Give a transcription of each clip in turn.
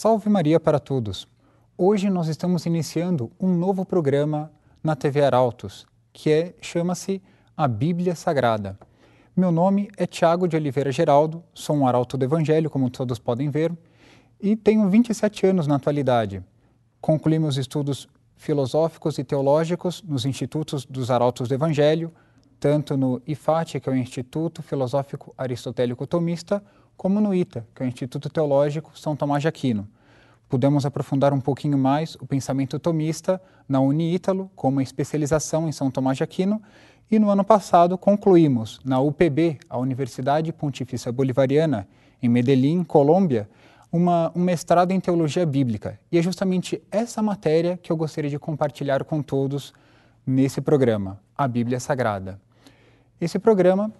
Salve Maria para todos! Hoje nós estamos iniciando um novo programa na TV Arautos, que é, chama-se A Bíblia Sagrada. Meu nome é Tiago de Oliveira Geraldo, sou um arauto do Evangelho, como todos podem ver, e tenho 27 anos na atualidade. Concluí meus estudos filosóficos e teológicos nos institutos dos arautos do Evangelho, tanto no IFAT, que é o Instituto Filosófico Aristotélico Tomista, como no ITA, que é o Instituto Teológico São Tomás de Aquino. Pudemos aprofundar um pouquinho mais o pensamento tomista na Uniítalo, com uma especialização em São Tomás de Aquino, e no ano passado concluímos na UPB, a Universidade Pontifícia Bolivariana, em Medellín, Colômbia, uma, um mestrado em teologia bíblica. E é justamente essa matéria que eu gostaria de compartilhar com todos nesse programa, a Bíblia Sagrada. Esse programa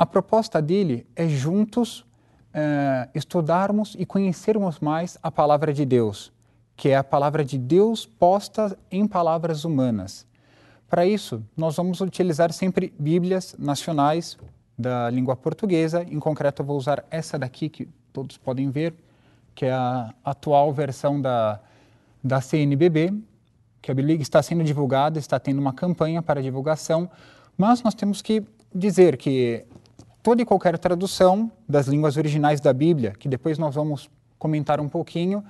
a proposta dele é juntos é, estudarmos e conhecermos mais a palavra de Deus, que é a palavra de Deus posta em palavras humanas. Para isso, nós vamos utilizar sempre Bíblias nacionais da língua portuguesa. Em concreto, eu vou usar essa daqui que todos podem ver, que é a atual versão da, da CNBB, que a Bíblia está sendo divulgada, está tendo uma campanha para divulgação, mas nós temos que dizer que toda e qualquer tradução das línguas originais da Bíblia, que depois nós vamos comentar um pouquinho,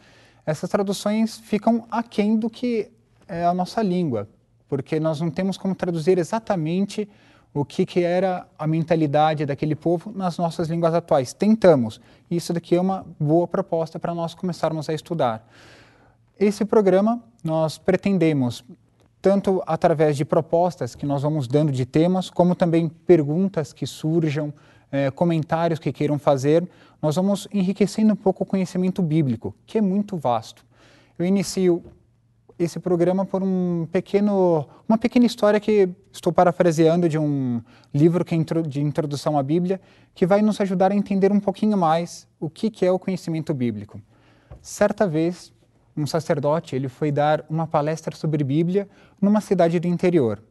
essas traduções ficam aquém do que é a nossa língua, porque nós não temos como traduzir exatamente o que, que era a mentalidade daquele povo nas nossas línguas atuais. Tentamos. Isso daqui é uma boa proposta para nós começarmos a estudar. Esse programa nós pretendemos tanto através de propostas que nós vamos dando de temas, como também perguntas que surjam, é, comentários que queiram fazer, nós vamos enriquecendo um pouco o conhecimento bíblico, que é muito vasto. Eu inicio esse programa por um pequeno, uma pequena história que estou parafraseando de um livro que de introdução à Bíblia, que vai nos ajudar a entender um pouquinho mais o que é o conhecimento bíblico. Certa vez, um sacerdote, ele foi dar uma palestra sobre Bíblia numa cidade do interior.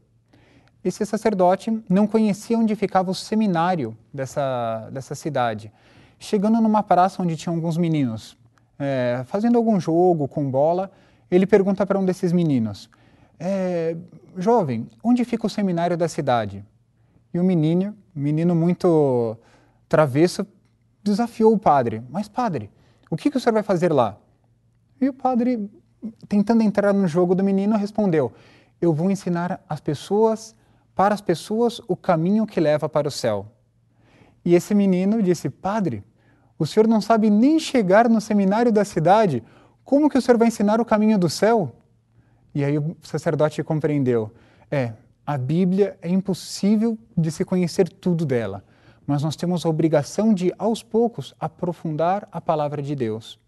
Esse sacerdote não conhecia onde ficava o seminário dessa, dessa cidade. Chegando numa praça onde tinha alguns meninos é, fazendo algum jogo com bola, ele pergunta para um desses meninos: é, Jovem, onde fica o seminário da cidade? E o menino, menino muito travesso, desafiou o padre: Mas, padre, o que, que o senhor vai fazer lá? E o padre, tentando entrar no jogo do menino, respondeu: Eu vou ensinar as pessoas, para as pessoas, o caminho que leva para o céu. E esse menino disse: Padre, o senhor não sabe nem chegar no seminário da cidade, como que o senhor vai ensinar o caminho do céu? E aí o sacerdote compreendeu: É, a Bíblia é impossível de se conhecer tudo dela, mas nós temos a obrigação de, aos poucos, aprofundar a palavra de Deus.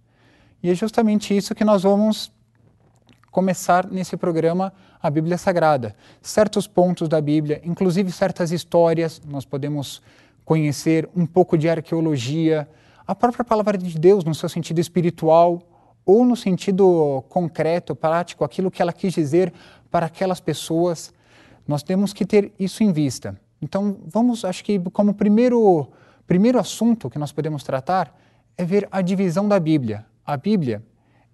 E é justamente isso que nós vamos começar nesse programa a Bíblia Sagrada. Certos pontos da Bíblia, inclusive certas histórias, nós podemos conhecer um pouco de arqueologia, a própria palavra de Deus no seu sentido espiritual ou no sentido concreto, prático, aquilo que ela quis dizer para aquelas pessoas. Nós temos que ter isso em vista. Então, vamos, acho que como primeiro primeiro assunto que nós podemos tratar é ver a divisão da Bíblia, a Bíblia,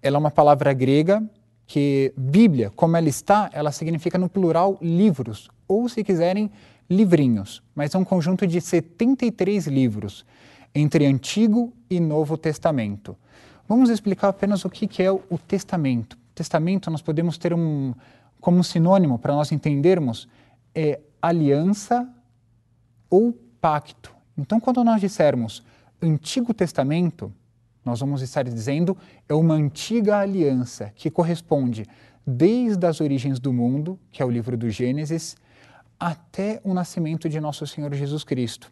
ela é uma palavra grega que Bíblia, como ela está, ela significa no plural livros, ou se quiserem, livrinhos, mas é um conjunto de 73 livros entre Antigo e Novo Testamento. Vamos explicar apenas o que é o testamento. Testamento nós podemos ter um como sinônimo para nós entendermos é aliança ou pacto. Então, quando nós dissermos Antigo Testamento, nós vamos estar dizendo é uma antiga aliança que corresponde desde as origens do mundo, que é o livro do Gênesis, até o nascimento de nosso Senhor Jesus Cristo.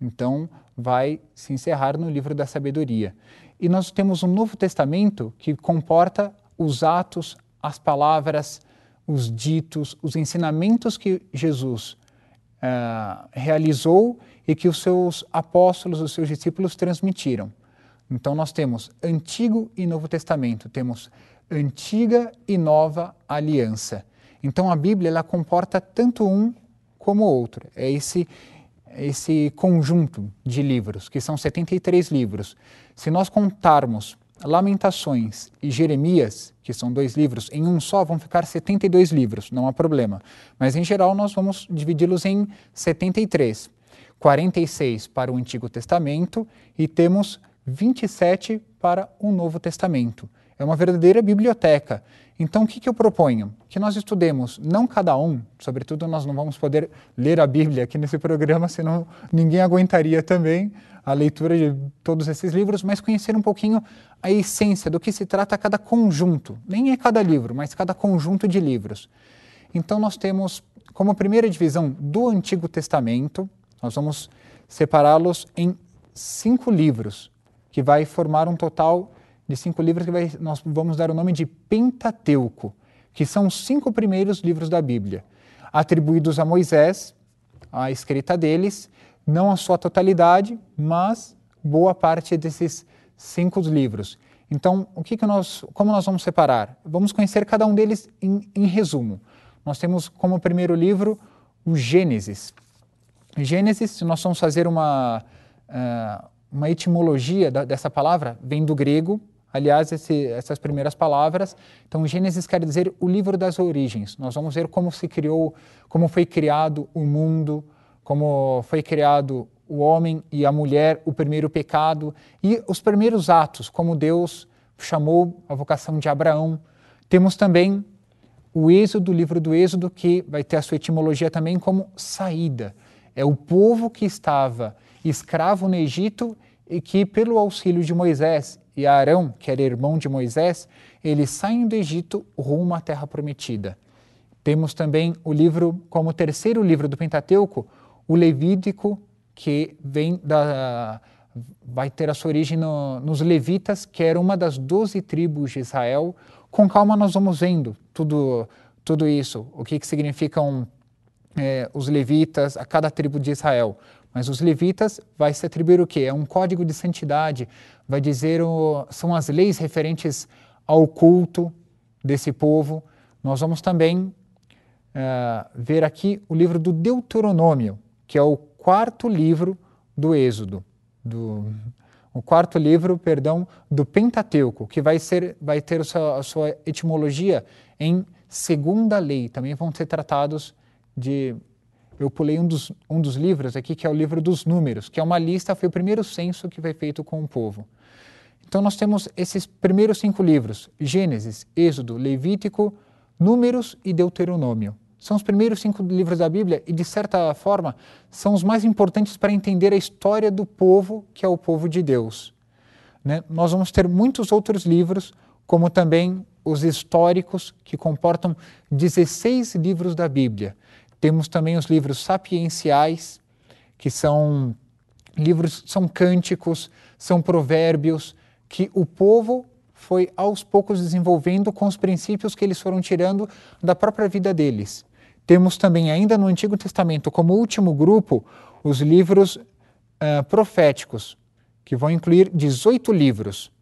Então, vai se encerrar no livro da sabedoria. E nós temos um Novo Testamento que comporta os atos, as palavras, os ditos, os ensinamentos que Jesus uh, realizou e que os seus apóstolos, os seus discípulos transmitiram. Então nós temos Antigo e Novo Testamento, temos Antiga e Nova Aliança. Então a Bíblia ela comporta tanto um como outro. É esse esse conjunto de livros, que são 73 livros. Se nós contarmos Lamentações e Jeremias, que são dois livros, em um só vão ficar 72 livros, não há problema. Mas em geral nós vamos dividi-los em 73. 46 para o Antigo Testamento e temos 27 para o Novo Testamento. É uma verdadeira biblioteca. Então, o que, eu proponho? Que nós estudemos, não cada um, sobretudo nós não vamos poder ler a Bíblia aqui nesse programa, senão ninguém aguentaria também a leitura de todos esses livros, mas conhecer um pouquinho a essência do que se trata cada conjunto. Nem é cada livro, mas cada conjunto de livros. Então, nós temos como primeira divisão do Antigo Testamento, nós vamos separá-los em cinco livros, que vai formar um total de cinco livros que vai, nós vamos dar o nome de Pentateuco, que são os cinco primeiros livros da Bíblia, atribuídos a Moisés, a escrita deles, não a sua totalidade, mas boa parte desses cinco livros. Então, o que, que nós, como nós vamos separar? Vamos conhecer cada um deles em, em resumo. Nós temos como primeiro livro o Gênesis. Gênesis, se nós vamos fazer uma, uh, uma etimologia da, dessa palavra, vem do grego, aliás, esse, essas primeiras palavras. Então, Gênesis quer dizer o livro das origens. Nós vamos ver como se criou, como foi criado o mundo, como foi criado o homem e a mulher, o primeiro pecado e os primeiros atos, como Deus chamou a vocação de Abraão. Temos também o Êxodo, o livro do Êxodo, que vai ter a sua etimologia também como saída. É o povo que estava escravo no Egito e que, pelo auxílio de Moisés e Arão, que era irmão de Moisés, eles saem do Egito rumo à Terra Prometida. Temos também o livro, como terceiro livro do Pentateuco, o Levítico, que vem da, vai ter a sua origem no, nos Levitas, que era uma das doze tribos de Israel. Com calma nós vamos vendo tudo, tudo isso, o que, que significam é, os Levitas, a cada tribo de Israel. Mas os levitas vai se atribuir o quê? É um código de santidade, vai dizer o, são as leis referentes ao culto desse povo. Nós vamos também uh, ver aqui o livro do Deuteronômio, que é o quarto livro do Êxodo, do, o quarto livro, perdão, do Pentateuco, que vai ser, vai ter a sua, a sua etimologia em segunda lei. Também vão ser tratados de eu pulei um dos, um dos livros aqui, que é o livro dos números, que é uma lista, foi o primeiro censo que foi feito com o povo. Então nós temos esses primeiros cinco livros, Gênesis, Êxodo, Levítico, Números e Deuteronômio. São os primeiros cinco livros da Bíblia e, de certa forma, são os mais importantes para entender a história do povo, que é o povo de Deus. Né? Nós vamos ter muitos outros livros, como também os históricos, que comportam 16 livros da Bíblia. Temos também os livros sapienciais, que são livros, são cânticos, são provérbios, que o povo foi aos poucos desenvolvendo com os princípios que eles foram tirando da própria vida deles. Temos também, ainda no Antigo Testamento, como último grupo, os livros uh, proféticos, que vão incluir 18 livros.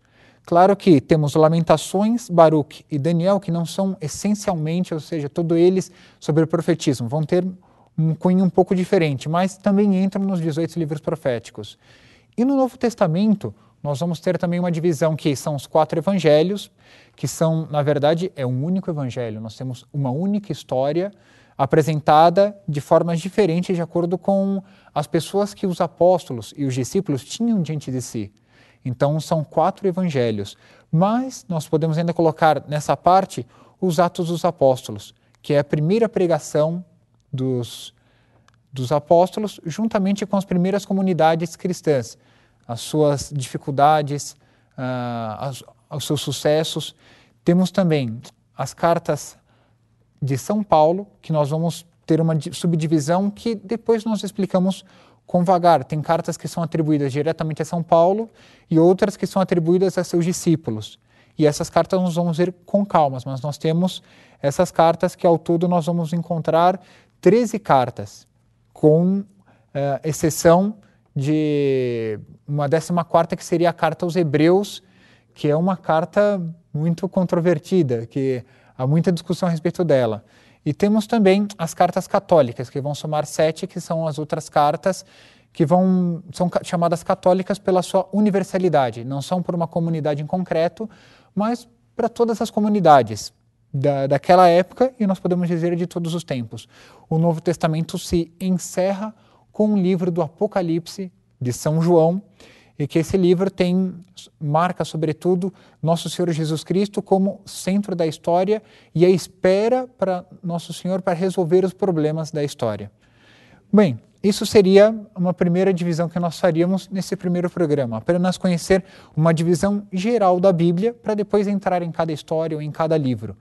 Claro que temos Lamentações, Baruch e Daniel, que não são essencialmente, ou seja, todos eles sobre o profetismo, vão ter um cunho um pouco diferente, mas também entram nos 18 livros proféticos. E no Novo Testamento, nós vamos ter também uma divisão que são os quatro evangelhos, que são, na verdade, é um único evangelho. Nós temos uma única história apresentada de formas diferentes de acordo com as pessoas que os apóstolos e os discípulos tinham diante de si. Então, são quatro evangelhos. Mas nós podemos ainda colocar nessa parte os Atos dos Apóstolos, que é a primeira pregação dos, dos apóstolos, juntamente com as primeiras comunidades cristãs, as suas dificuldades, uh, as, os seus sucessos. Temos também as cartas de São Paulo, que nós vamos ter uma subdivisão que depois nós explicamos com vagar. Tem cartas que são atribuídas diretamente a São Paulo e outras que são atribuídas a seus discípulos. E essas cartas nós vamos ver com calmas, mas nós temos essas cartas que ao todo nós vamos encontrar 13 cartas, com uh, exceção de uma décima quarta que seria a carta aos Hebreus, que é uma carta muito controvertida, que há muita discussão a respeito dela. E temos também as cartas católicas, que vão somar sete, que são as outras cartas que vão são chamadas católicas pela sua universalidade, não são por uma comunidade em concreto, mas para todas as comunidades da, daquela época e nós podemos dizer de todos os tempos. O Novo Testamento se encerra com o livro do Apocalipse de São João e que esse livro tem marca sobretudo nosso Senhor Jesus Cristo como centro da história e a espera para nosso Senhor para resolver os problemas da história. Bem, isso seria uma primeira divisão que nós faríamos nesse primeiro programa, apenas conhecer uma divisão geral da Bíblia para depois entrar em cada história ou em cada livro.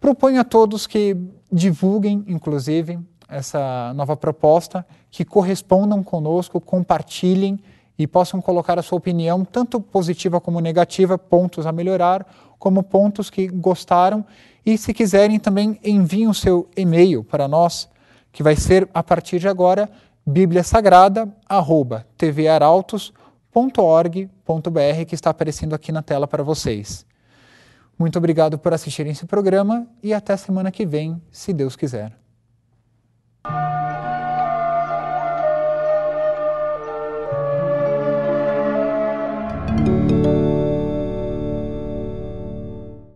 Proponho a todos que divulguem, inclusive, essa nova proposta, que correspondam conosco, compartilhem e possam colocar a sua opinião, tanto positiva como negativa, pontos a melhorar, como pontos que gostaram. E se quiserem também enviem o seu e-mail para nós que vai ser a partir de agora bibliasagrada@tvarautos.org.br que está aparecendo aqui na tela para vocês. Muito obrigado por assistirem esse programa e até semana que vem, se Deus quiser.